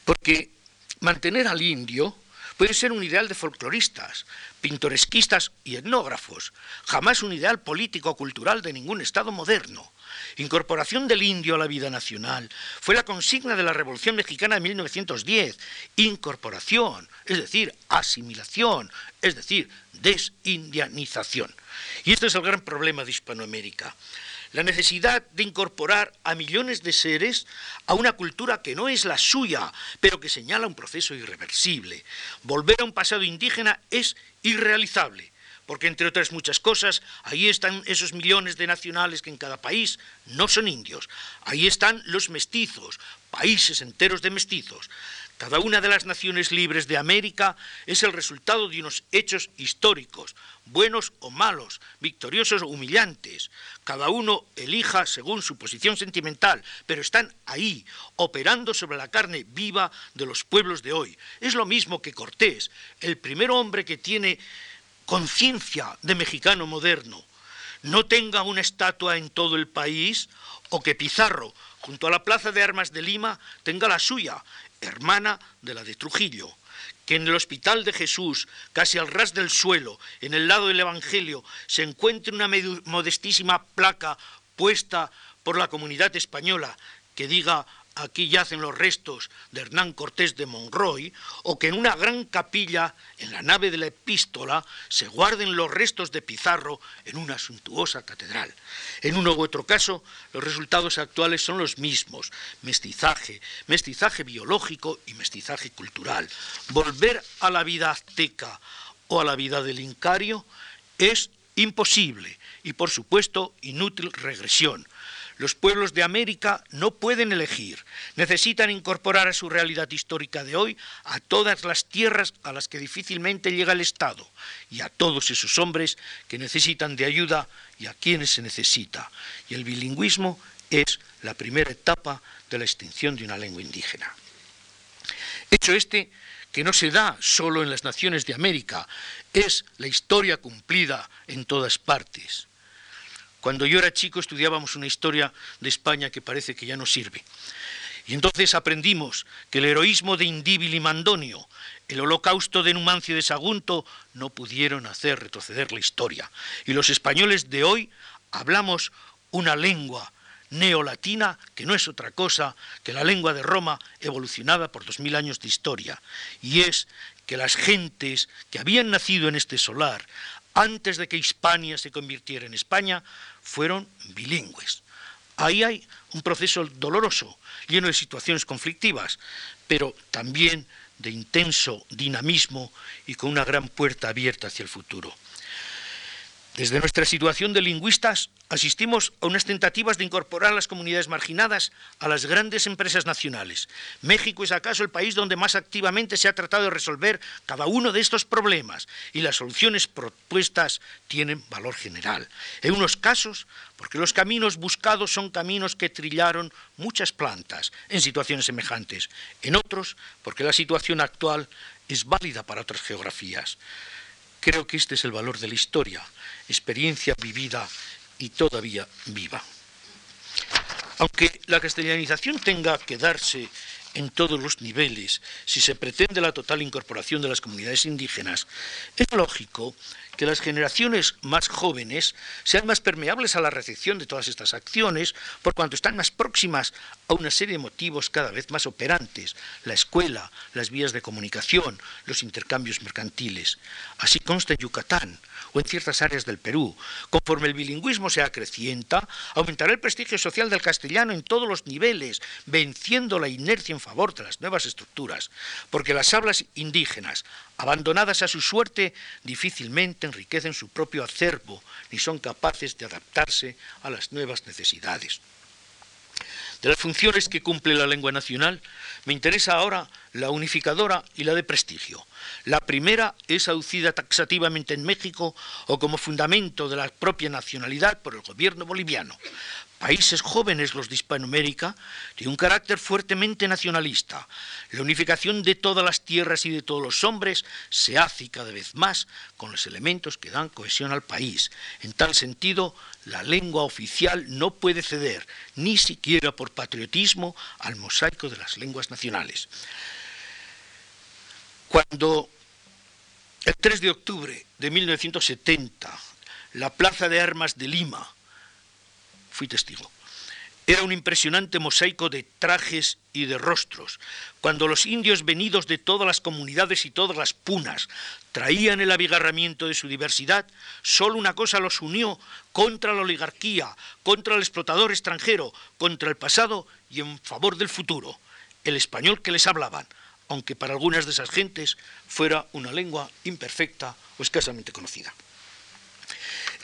Porque mantener al indio puede ser un ideal de folcloristas, pintoresquistas y etnógrafos, jamás un ideal político o cultural de ningún Estado moderno. Incorporación del indio a la vida nacional fue la consigna de la Revolución Mexicana de 1910. Incorporación, es decir, asimilación, es decir, desindianización. Y este es el gran problema de Hispanoamérica. La necesidad de incorporar a millones de seres a una cultura que no es la suya, pero que señala un proceso irreversible. Volver a un pasado indígena es irrealizable porque entre otras muchas cosas, ahí están esos millones de nacionales que en cada país no son indios, ahí están los mestizos, países enteros de mestizos. Cada una de las naciones libres de América es el resultado de unos hechos históricos, buenos o malos, victoriosos o humillantes. Cada uno elija según su posición sentimental, pero están ahí, operando sobre la carne viva de los pueblos de hoy. Es lo mismo que Cortés, el primer hombre que tiene conciencia de mexicano moderno no tenga una estatua en todo el país o que Pizarro, junto a la Plaza de Armas de Lima, tenga la suya, hermana de la de Trujillo, que en el Hospital de Jesús, casi al ras del suelo, en el lado del Evangelio, se encuentre una modestísima placa puesta por la comunidad española que diga aquí yacen los restos de Hernán Cortés de Monroy, o que en una gran capilla, en la nave de la epístola, se guarden los restos de Pizarro en una suntuosa catedral. En uno u otro caso, los resultados actuales son los mismos, mestizaje, mestizaje biológico y mestizaje cultural. Volver a la vida azteca o a la vida del Incario es imposible y, por supuesto, inútil regresión los pueblos de América no pueden elegir, necesitan incorporar a su realidad histórica de hoy a todas las tierras a las que difícilmente llega el Estado y a todos esos hombres que necesitan de ayuda y a quienes se necesita. Y el bilingüismo es la primera etapa de la extinción de una lengua indígena. Hecho este, que no se da solo en las naciones de América, es la historia cumplida en todas partes. Cuando yo era chico estudiábamos una historia de España que parece que ya no sirve. Y entonces aprendimos que el heroísmo de Indíbil y Mandonio, el holocausto de Numancio y de Sagunto no pudieron hacer retroceder la historia. Y los españoles de hoy hablamos una lengua neolatina que no es otra cosa que la lengua de Roma evolucionada por dos mil años de historia, y es que las gentes que habían nacido en este solar antes de que Hispania se convirtiera en España fueron bilingües. Ahí hay un proceso doloroso, lleno de situaciones conflictivas, pero también de intenso dinamismo y con una gran puerta abierta hacia el futuro. Desde nuestra situación de lingüistas asistimos a unas tentativas de incorporar a las comunidades marginadas a las grandes empresas nacionales. México es acaso el país donde más activamente se ha tratado de resolver cada uno de estos problemas y las soluciones propuestas tienen valor general. En unos casos, porque los caminos buscados son caminos que trillaron muchas plantas en situaciones semejantes. En otros, porque la situación actual es válida para otras geografías. Creo que este es el valor de la historia, experiencia vivida y todavía viva. Aunque la castellanización tenga que darse en todos los niveles, si se pretende la total incorporación de las comunidades indígenas, es lógico que las generaciones más jóvenes sean más permeables a la recepción de todas estas acciones, por cuanto están más próximas a una serie de motivos cada vez más operantes, la escuela, las vías de comunicación, los intercambios mercantiles. Así consta en Yucatán, o en ciertas áreas del Perú. Conforme el bilingüismo se acrecienta, aumentará el prestigio social del castellano en todos los niveles, venciendo la inercia en favor de las nuevas estructuras, porque las hablas indígenas, abandonadas a su suerte, difícilmente enriquecen su propio acervo ni son capaces de adaptarse a las nuevas necesidades. De las funciones que cumple la lengua nacional, me interesa ahora la unificadora y la de prestigio. La primera es aducida taxativamente en México o como fundamento de la propia nacionalidad por el gobierno boliviano. Países jóvenes, los de Hispanoamérica, de un carácter fuertemente nacionalista. La unificación de todas las tierras y de todos los hombres se hace cada vez más con los elementos que dan cohesión al país. En tal sentido, la lengua oficial no puede ceder, ni siquiera por patriotismo, al mosaico de las lenguas nacionales. Cuando el 3 de octubre de 1970 la Plaza de Armas de Lima, fui testigo, era un impresionante mosaico de trajes y de rostros, cuando los indios venidos de todas las comunidades y todas las punas traían el abigarramiento de su diversidad, solo una cosa los unió contra la oligarquía, contra el explotador extranjero, contra el pasado y en favor del futuro, el español que les hablaban, aunque para algunas de esas gentes fuera una lengua imperfecta o escasamente conocida.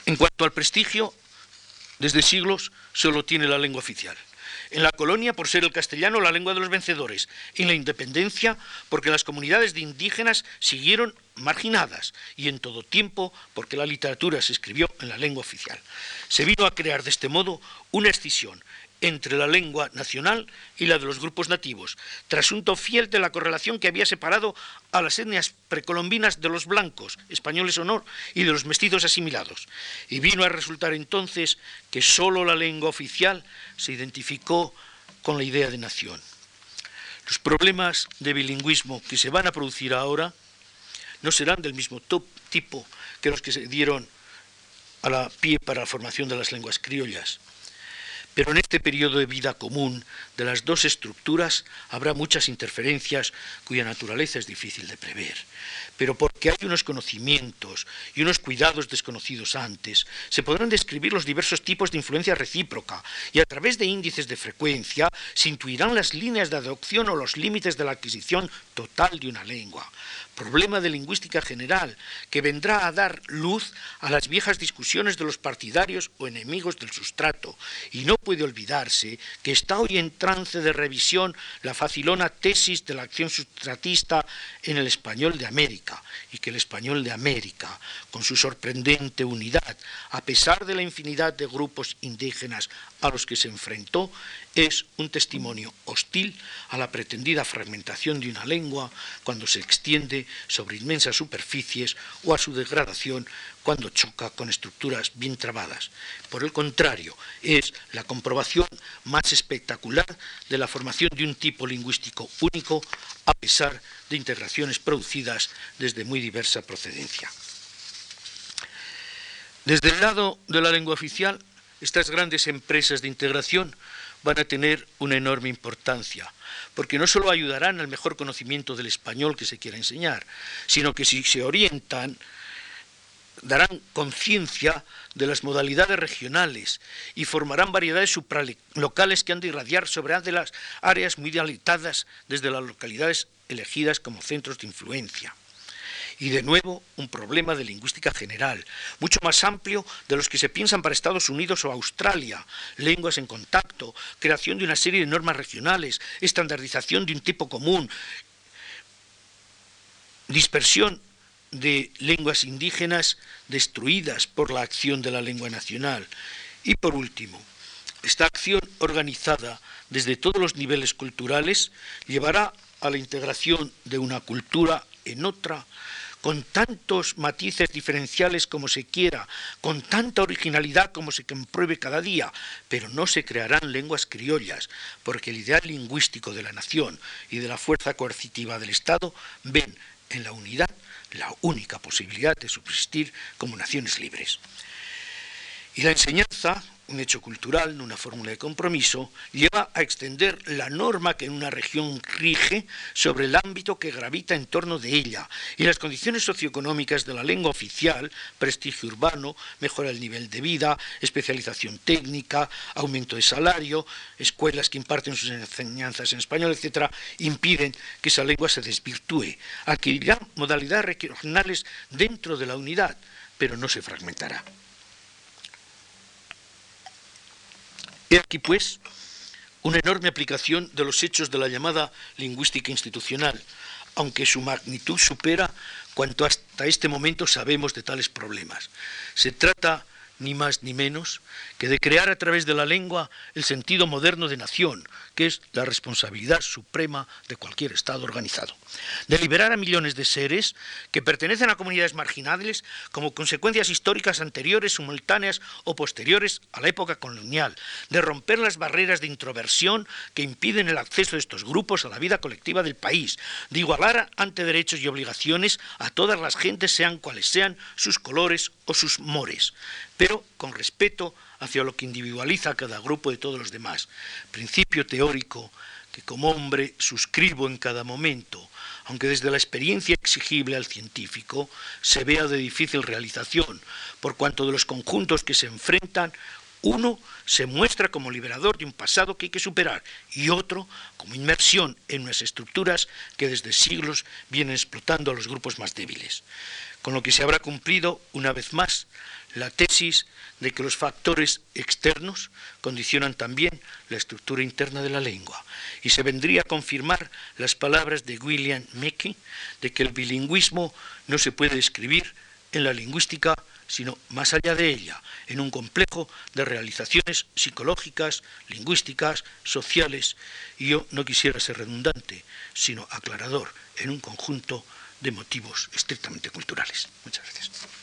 En cuanto al prestigio, desde siglos solo tiene la lengua oficial. En la colonia, por ser el castellano la lengua de los vencedores. En la independencia, porque las comunidades de indígenas siguieron marginadas. Y en todo tiempo, porque la literatura se escribió en la lengua oficial. Se vino a crear de este modo una escisión entre la lengua nacional y la de los grupos nativos, trasunto fiel de la correlación que había separado a las etnias precolombinas de los blancos, españoles o no, y de los mestizos asimilados. Y vino a resultar entonces que sólo la lengua oficial se identificó con la idea de nación. Los problemas de bilingüismo que se van a producir ahora no serán del mismo tipo que los que se dieron a la pie para la formación de las lenguas criollas. Pero en este periodo de vida común de las dos estructuras habrá muchas interferencias cuya naturaleza es difícil de prever. Pero porque hay unos conocimientos y unos cuidados desconocidos antes, se podrán describir los diversos tipos de influencia recíproca y a través de índices de frecuencia se intuirán las líneas de adopción o los límites de la adquisición total de una lengua problema de lingüística general, que vendrá a dar luz a las viejas discusiones de los partidarios o enemigos del sustrato. Y no puede olvidarse que está hoy en trance de revisión la facilona tesis de la acción sustratista en el español de América, y que el español de América, con su sorprendente unidad, a pesar de la infinidad de grupos indígenas a los que se enfrentó, es un testimonio hostil a la pretendida fragmentación de una lengua cuando se extiende sobre inmensas superficies o a su degradación cuando choca con estructuras bien trabadas. Por el contrario, es la comprobación más espectacular de la formación de un tipo lingüístico único a pesar de integraciones producidas desde muy diversa procedencia. Desde el lado de la lengua oficial, estas grandes empresas de integración van a tener una enorme importancia, porque no solo ayudarán al mejor conocimiento del español que se quiera enseñar, sino que si se orientan, darán conciencia de las modalidades regionales y formarán variedades supralocales que han de irradiar sobre las áreas muy dialitadas desde las localidades elegidas como centros de influencia. Y de nuevo, un problema de lingüística general, mucho más amplio de los que se piensan para Estados Unidos o Australia. Lenguas en contacto, creación de una serie de normas regionales, estandarización de un tipo común, dispersión de lenguas indígenas destruidas por la acción de la lengua nacional. Y por último, esta acción organizada desde todos los niveles culturales llevará a la integración de una cultura en otra, con tantos matices diferenciales como se quiera, con tanta originalidad como se compruebe cada día, pero no se crearán lenguas criollas, porque el ideal lingüístico de la nación y de la fuerza coercitiva del Estado ven en la unidad la única posibilidad de subsistir como naciones libres. Y la enseñanza, un hecho cultural, una fórmula de compromiso, lleva a extender la norma que en una región rige sobre el ámbito que gravita en torno de ella y las condiciones socioeconómicas de la lengua oficial, prestigio urbano, mejora del nivel de vida, especialización técnica, aumento de salario, escuelas que imparten sus enseñanzas en español, etc., impiden que esa lengua se desvirtúe. Adquirirá modalidades regionales dentro de la unidad, pero no se fragmentará. He aquí, pues, una enorme aplicación de los hechos de la llamada lingüística institucional, aunque su magnitud supera cuanto hasta este momento sabemos de tales problemas. Se trata ni más ni menos que de crear a través de la lengua el sentido moderno de nación, que es la responsabilidad suprema de cualquier Estado organizado. De liberar a millones de seres que pertenecen a comunidades marginales como consecuencias históricas anteriores, simultáneas o posteriores a la época colonial. De romper las barreras de introversión que impiden el acceso de estos grupos a la vida colectiva del país. De igualar ante derechos y obligaciones a todas las gentes, sean cuales sean sus colores o sus mores pero con respeto hacia lo que individualiza a cada grupo de todos los demás. Principio teórico que como hombre suscribo en cada momento, aunque desde la experiencia exigible al científico se vea de difícil realización, por cuanto de los conjuntos que se enfrentan, uno se muestra como liberador de un pasado que hay que superar y otro como inmersión en unas estructuras que desde siglos vienen explotando a los grupos más débiles. Con lo que se habrá cumplido, una vez más, la tesis de que los factores externos condicionan también la estructura interna de la lengua. Y se vendría a confirmar las palabras de William Mackey de que el bilingüismo no se puede escribir en la lingüística, sino más allá de ella, en un complejo de realizaciones psicológicas, lingüísticas, sociales, y yo no quisiera ser redundante, sino aclarador, en un conjunto de motivos estrictamente culturales. Muchas gracias.